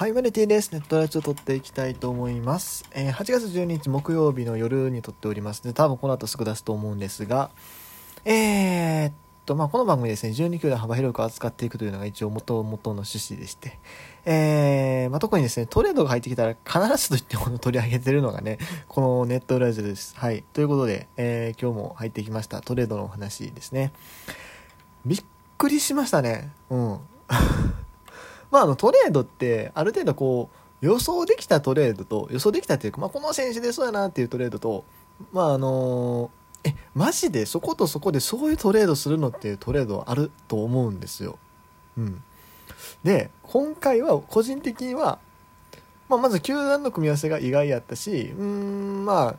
はい、マネティです。ネットラジオ撮っていきたいと思います。えー、8月12日木曜日の夜に撮っておりますで、多分この後すぐ出すと思うんですが、えー、っと、まあ、この番組ですね、12球団幅広く扱っていくというのが一応元々の趣旨でして、えー、まあ、特にですね、トレードが入ってきたら必ずと言っても取り上げてるのがね、このネットラジオです。はい。ということで、えー、今日も入ってきました。トレードのお話ですね。びっくりしましたね。うん。まあ、あの、トレードって、ある程度こう、予想できたトレードと、予想できたっていうか、まあ、この選手でそうやなっていうトレードと、まあ、あの、え、マジでそことそこでそういうトレードするのっていうトレードあると思うんですよ。うん。で、今回は個人的には、まあ、まず球団の組み合わせが意外やったし、うん、まあ、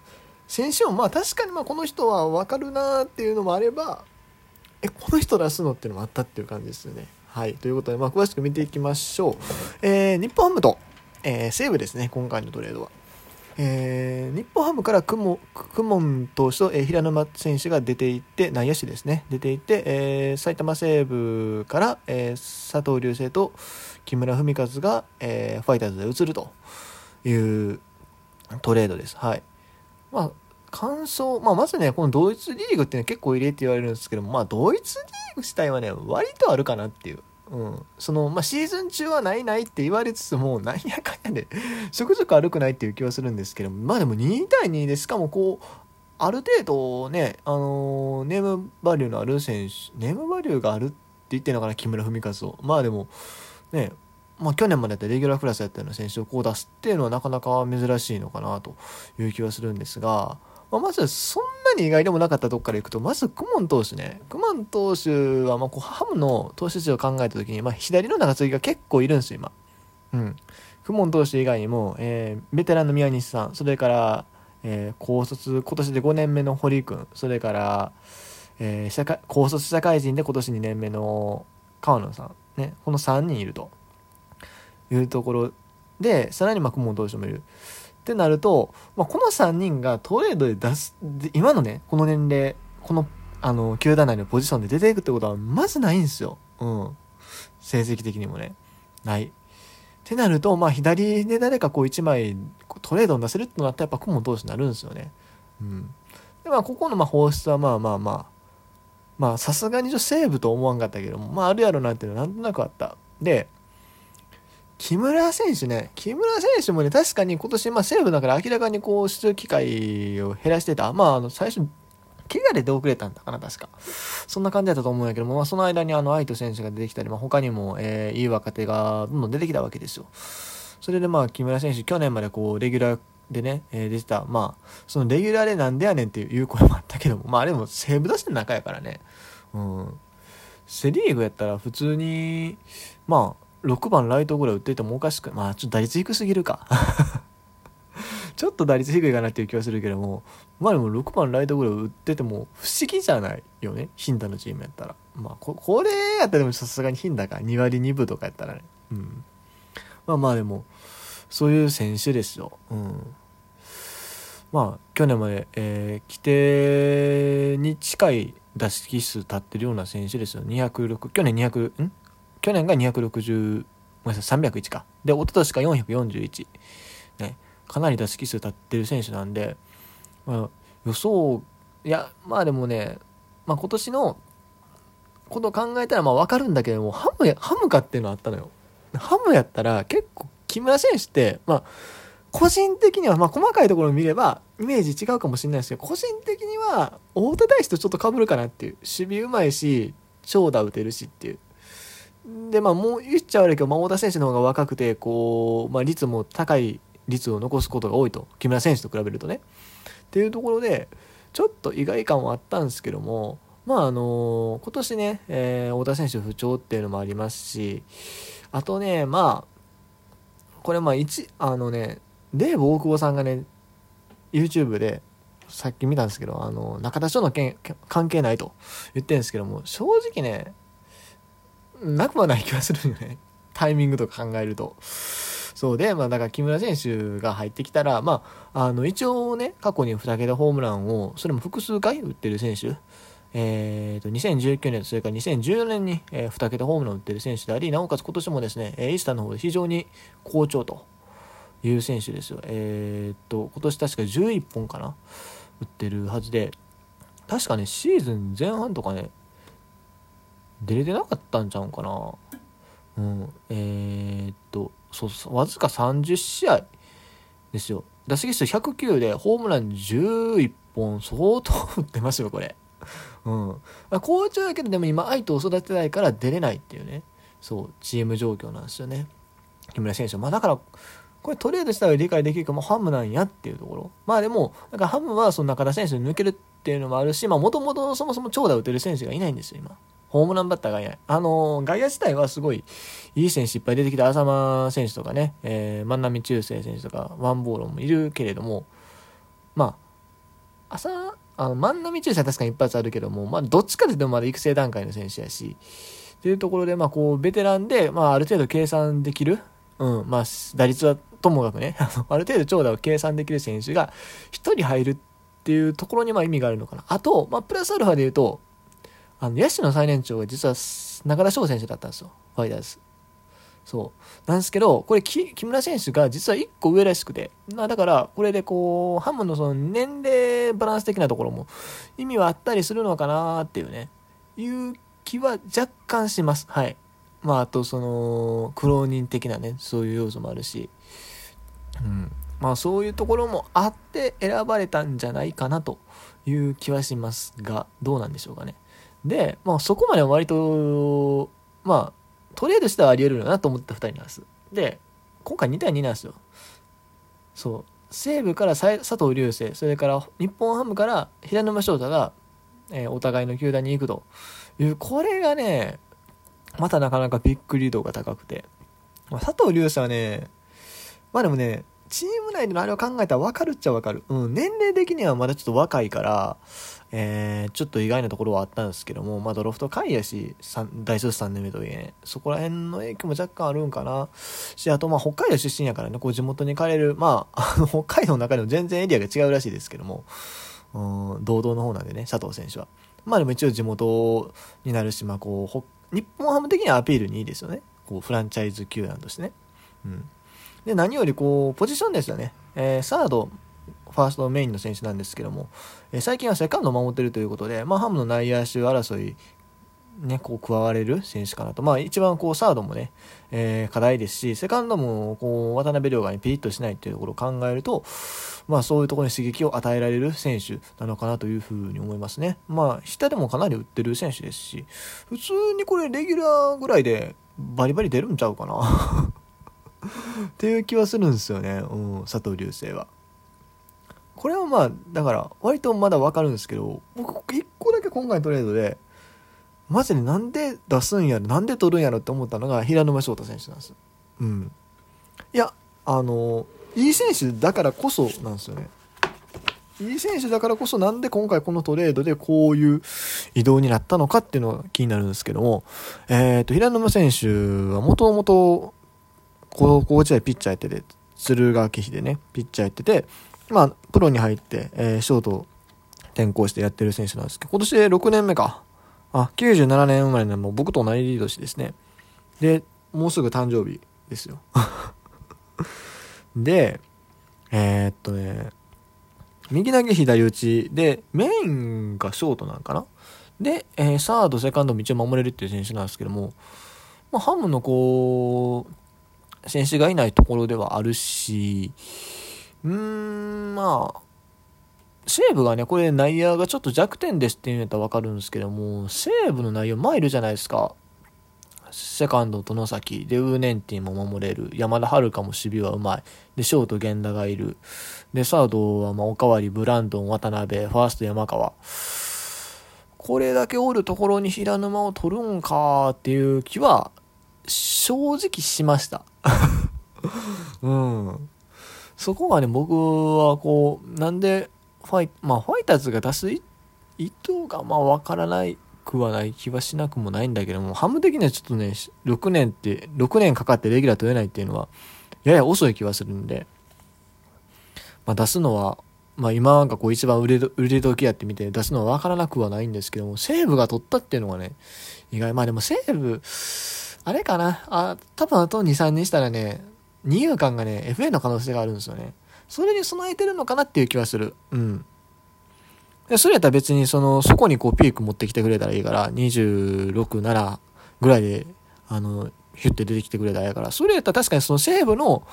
選手もまあ確かにまあこの人は分かるなっていうのもあれば、え、この人出すのっていうのもあったっていう感じですよね。はい。ということで、まあ、詳しく見ていきましょう。えー、日本ハムと、えー、西武ですね、今回のトレードは。えー、日本ハムからクモクモン投手と、えー、平沼選手が出ていって内野手ですね出ていって、えー、埼玉西武から、えー、佐藤龍星と木村文和が、えー、ファイターズで移るというトレードです。はいまあ感想、まあ、まずね、この同一リーグって、ね、結構入れって言われるんですけども、まあ、同一リーグ自体はね、割とあるかなっていう。うん。その、まあ、シーズン中はないないって言われつつも、なんやかんやで、ちょくちょくないっていう気はするんですけども、まあでも2対2で、しかもこう、ある程度ね、あのー、ネームバリューのある選手、ネームバリューがあるって言ってんのかな、木村文和を。まあでも、ね、まあ、去年までやったレギュラークラスやったような選手をこう出すっていうのはなかなか珍しいのかなという気はするんですが、まあ、まずそんなに意外でもなかったとこからいくと、まずクモン投手ね。クモン投手は、ま、こうハムの投手陣を考えた時に、まあ、左の長継ぎが結構いるんですよ、今。うん。クモン投手以外にも、えー、ベテランの宮西さん、それから、えー、高卒、今年で5年目の堀君、それから、えー、社会高卒社会人で今年2年目の川野さん、ね、この3人いるというところで、さらにまあ、クモン投手もいる。ってなると、まあ、この3人がトレードで出す、今のね、この年齢、この、あの、球団内のポジションで出ていくってことは、まずないんですよ。うん。成績的にもね。ない。ってなると、まあ、左で誰かこう1枚トレードを出せるってなったら、やっぱ顧問投手になるんですよね。うん。で、まあ、ここのまあ放出はまあまあまあ、まあ、さすがにちょっとセーブと思わんかったけども、まあ、あるやろなっていうのはなんとなくあった。で、木村選手ね、木村選手もね、確かに今年、まあ、西武だから明らかにこう、出場機会を減らしてた。まあ、あの、最初、怪我で出遅れたんだかな、確か。そんな感じだったと思うんやけども、まあ、その間にあの、愛斗選手が出てきたり、まあ、他にも、えー、いい若手がどんどん出てきたわけですよ。それでまあ、木村選手、去年までこう、レギュラーでね、えー、出てた。まあ、そのレギュラーでなんでやねんっていう声もあったけども、まあ、でも、西武出して中やからね。うん。セリーグやったら普通に、まあ、6番ライトぐらい打っててもおかしくまあちょっと打率低すぎるか。ちょっと打率低いかなっていう気はするけどもまあでも6番ライトぐらい打ってても不思議じゃないよねヒンダのチームやったら。まあここれやったらでもさすがにヒンダか。2割2分とかやったらね。うん。まあまあでもそういう選手ですよ。うん。まあ去年まで、えー、規定に近い打席数立ってるような選手ですよ。206去年200ん？去年が260、ごめんなさい、301か。で、一昨年が441。ね、かなり打席数立ってる選手なんで、まあ、予想、いや、まあでもね、まあ今年のことを考えたらまあ分かるんだけども、ハムや、ハムかっていうのあったのよ。ハムやったら結構木村選手って、まあ、個人的には、まあ細かいところを見れば、イメージ違うかもしれないですけど、個人的には、大田大使とちょっと被るかなっていう。守備うまいし、長打打てるしっていう。で、まあ、もう言っちゃ悪いけど、まあ、太田選手の方が若くて、こう、まあ、率も高い率を残すことが多いと。木村選手と比べるとね。っていうところで、ちょっと意外感はあったんですけども、まあ、あの今年ね、えー、太田選手不調っていうのもありますし、あとね、まあ、これまあ、一、あのね、デーブ大久保さんがね、YouTube で、さっき見たんですけど、あの、中田翔の件関係ないと言ってるんですけども、正直ね、なくはない気がするよね。タイミングとか考えると。そうで、まあだから木村選手が入ってきたら、まあ、あの、一応ね、過去に2桁ホームランを、それも複数回打ってる選手、えー、と2019年それから2014年に、えー、2桁ホームランを打ってる選手でありなおかつ今年もですね、え、イースターの方で非常に好調という選手ですよ。えー、っと今年確か11本かな打ってるはずで確かねシーズン前半とかね出れてなかったんちゃうんかな。うん、えー、っとそうそうわずか30試合ですよ打席数109でホームラン11本相当打ってますよこれうん。まあ、好調だけどでも今相手を育てないから出れないっていうね、そう、チーム状況なんですよね。木村選手まあだから、これトレードしたら理解できるかもハムなんやっていうところ。まあでも、だかハムはその中田選手に抜けるっていうのもあるし、まあもともとそもそも長打打てる選手がいないんですよ、今。ホームランバッターがいない。あのー、外野自体はすごいいい選手いっぱい出てきた浅間選手とかね、えー、万波中正選手とか、ワンボーロンもいるけれども、まあ、浅あの、万波中さん確かに一発あるけども、まあ、どっちかというとまだ育成段階の選手やし、というところで、まあ、こう、ベテランで、まあ、ある程度計算できる、うん、まあ、打率はともかくね、ある程度長打を計算できる選手が1人入るっていうところにまあ意味があるのかな。あと、まあ、プラスアルファで言うと、あの、野手の最年長が実は中田翔選手だったんですよ、ファイターズ。そう。なんですけど、これ木、村選手が実は1個上らしくて、まあ、だから、これでこう、ハムのその年齢バランス的なところも意味はあったりするのかなっていうね、いう気は若干します。はい。まあ、あと、その、苦労人的なね、そういう要素もあるし、うん。まあ、そういうところもあって選ばれたんじゃないかなという気はしますが、どうなんでしょうかね。で、まあ、そこまでは割と、まあ、トレードしたらあり得るなと思った2人なんです。で、今回2対2なんですよ。そう。西武から佐藤隆星、それから日本ハムから平沼翔太が、えー、お互いの球団に行くという、これがね、またなかなかビッグリードが高くて。まあ、佐藤隆星はね、まあでもね、チーム内でのあれを考えたら分かるっちゃ分かる。うん、年齢的にはまだちょっと若いから、えー、ちょっと意外なところはあったんですけども、まあ、ドロフト回やし、大卒3年目といえ、ね、そこら辺の影響も若干あるんかな。し、あと、まあ、北海道出身やからね、こう地元に帰れる、まあ、北海道の中でも全然エリアが違うらしいですけども、うん、堂々の方なんでね、佐藤選手は。まあでも一応地元になるし、まあこう、日本ハム的にはアピールにいいですよね。こう、フランチャイズ球団としてね。うん。で、何よりこう、ポジションですよね。えー、サード、ファーストメインの選手なんですけども、えー、最近はセカンドを守ってるということで、まあ、ハムの内野手争い、ね、こう加われる選手かなと。まあ一番こうサードもね、えー、課題ですし、セカンドもこう渡辺亮が、ね、ピリッとしないっていうところを考えると、まあそういうところに刺激を与えられる選手なのかなというふうに思いますね。まあ下でもかなり打ってる選手ですし、普通にこれレギュラーぐらいでバリバリ出るんちゃうかなっていう気はするんですよね、うん、佐藤流星は。これはまあ、だから、割とまだわかるんですけど、僕、一個だけ今回のトレードで、マジでなんで出すんやろ、なんで取るんやろって思ったのが、平沼翔太選手なんです。うん。いや、あの、いい選手だからこそなんですよね。いい選手だからこそなんで今回このトレードでこういう移動になったのかっていうのが気になるんですけども、えっ、ー、と、平沼選手はもともと高校時代ピッチャーやってて、敦賀気比でね、ピッチャーやってて、まあ、プロに入って、えー、ショート転向してやってる選手なんですけど、今年で6年目か。あ、97年生まれなの僕と同じ年ですね。で、もうすぐ誕生日ですよ。で、えー、っとね、右投げ左打ちで、メインがショートなんかなで、えー、サード、セカンドも一応守れるっていう選手なんですけども、まあ、ハムのこう、選手がいないところではあるし、うーん、まあ、西武がね、これ内野がちょっと弱点ですって言うんやったらわかるんですけども、西武の内野マイルじゃないですか。セカンドと野崎、で、ウーネンティも守れる。山田遥も守備はうまい。で、ショート源田がいる。で、サードはまあおかわり、ブランドン、渡辺、ファースト山川。これだけおるところに平沼を取るんかっていう気は正直しました。うん。そこがね、僕はこう、なんで、ファイ、まあ、ファイターズが出す意図が、まあ、わからないくはない気はしなくもないんだけども、ハム的にはちょっとね、6年って、6年かかってレギュラー取れないっていうのは、やや遅い気はするんで、まあ、出すのは、まあ今がこう一番売れ売れ時やってみて出すのは分からなくはないんですけども、西武が取ったっていうのがね、意外、まあでも西武、あれかな、あ、多分あと2、3年したらね、二遊間がね、FA の可能性があるんですよね。それに備えてるのかなっていう気はする。うん。でそれやったら別にその、そこにこうピーク持ってきてくれたらいいから、26、7ぐらいで、あの、ヒュッて出てきてくれたらいいから、それやったら確かにその西武の、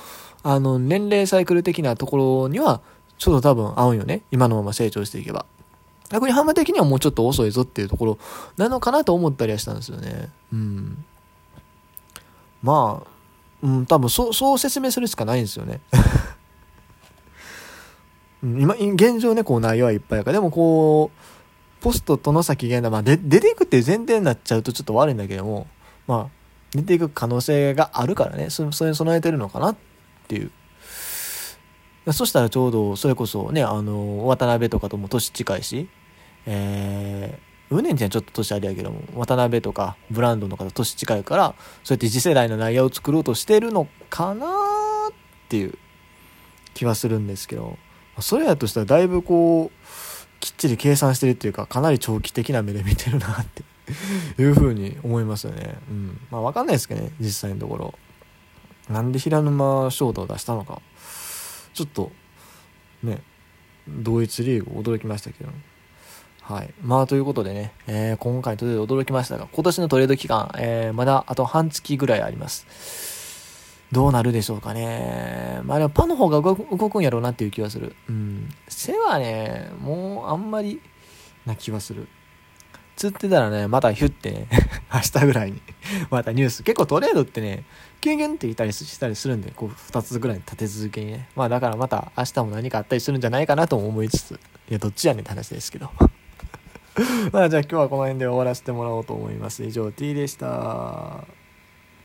あの、年齢サイクル的なところには、ちょっと多分合うよね。今のまま成長していけば。逆にハマ的にはもうちょっと遅いぞっていうところなのかなと思ったりはしたんですよね。うん。まあ、うん、多分そう、そう説明するしかないんですよね。今、現状ね、こう内容はいっぱいやから、でもこう、ポストとの先現代、まあ、で、出ていくっていう前提になっちゃうとちょっと悪いんだけども、まあ、出ていく可能性があるからね、そそれに備えてるのかなっていう。そしたらちょうど、それこそね、あの、渡辺とかとも年近いし、えー、ウネンちゃんちょっと年あれやけども、渡辺とかブランドの方年近いから、そうやって次世代の内野を作ろうとしてるのかなっていう気はするんですけど、それやとしたらだいぶこう、きっちり計算してるっていうか、かなり長期的な目で見てるなっていうふうに思いますよね。うん。まあわかんないですけどね、実際のところ。なんで平沼翔太を出したのか。ちょっと、ね、同一リーグ驚きましたけど。はい。まあ、ということでね、えー、今回とで驚きましたが、今年のトレード期間、えー、まだあと半月ぐらいあります。どうなるでしょうかね。まあでもパの方が動くんやろうなっていう気はする。うん。背はね、もうあんまりな気はする。つってたらね、またヒュってね、明日ぐらいにまたニュース。結構トレードってね、キュンキュンって言ったりしたりするんで、こう2つぐらい立て続けにね。まあだからまた明日も何かあったりするんじゃないかなとも思いつつ、いや、どっちやねんって話ですけど。まあじゃあ今日はこの辺で終わらせてもらおうと思います。以上 T でした。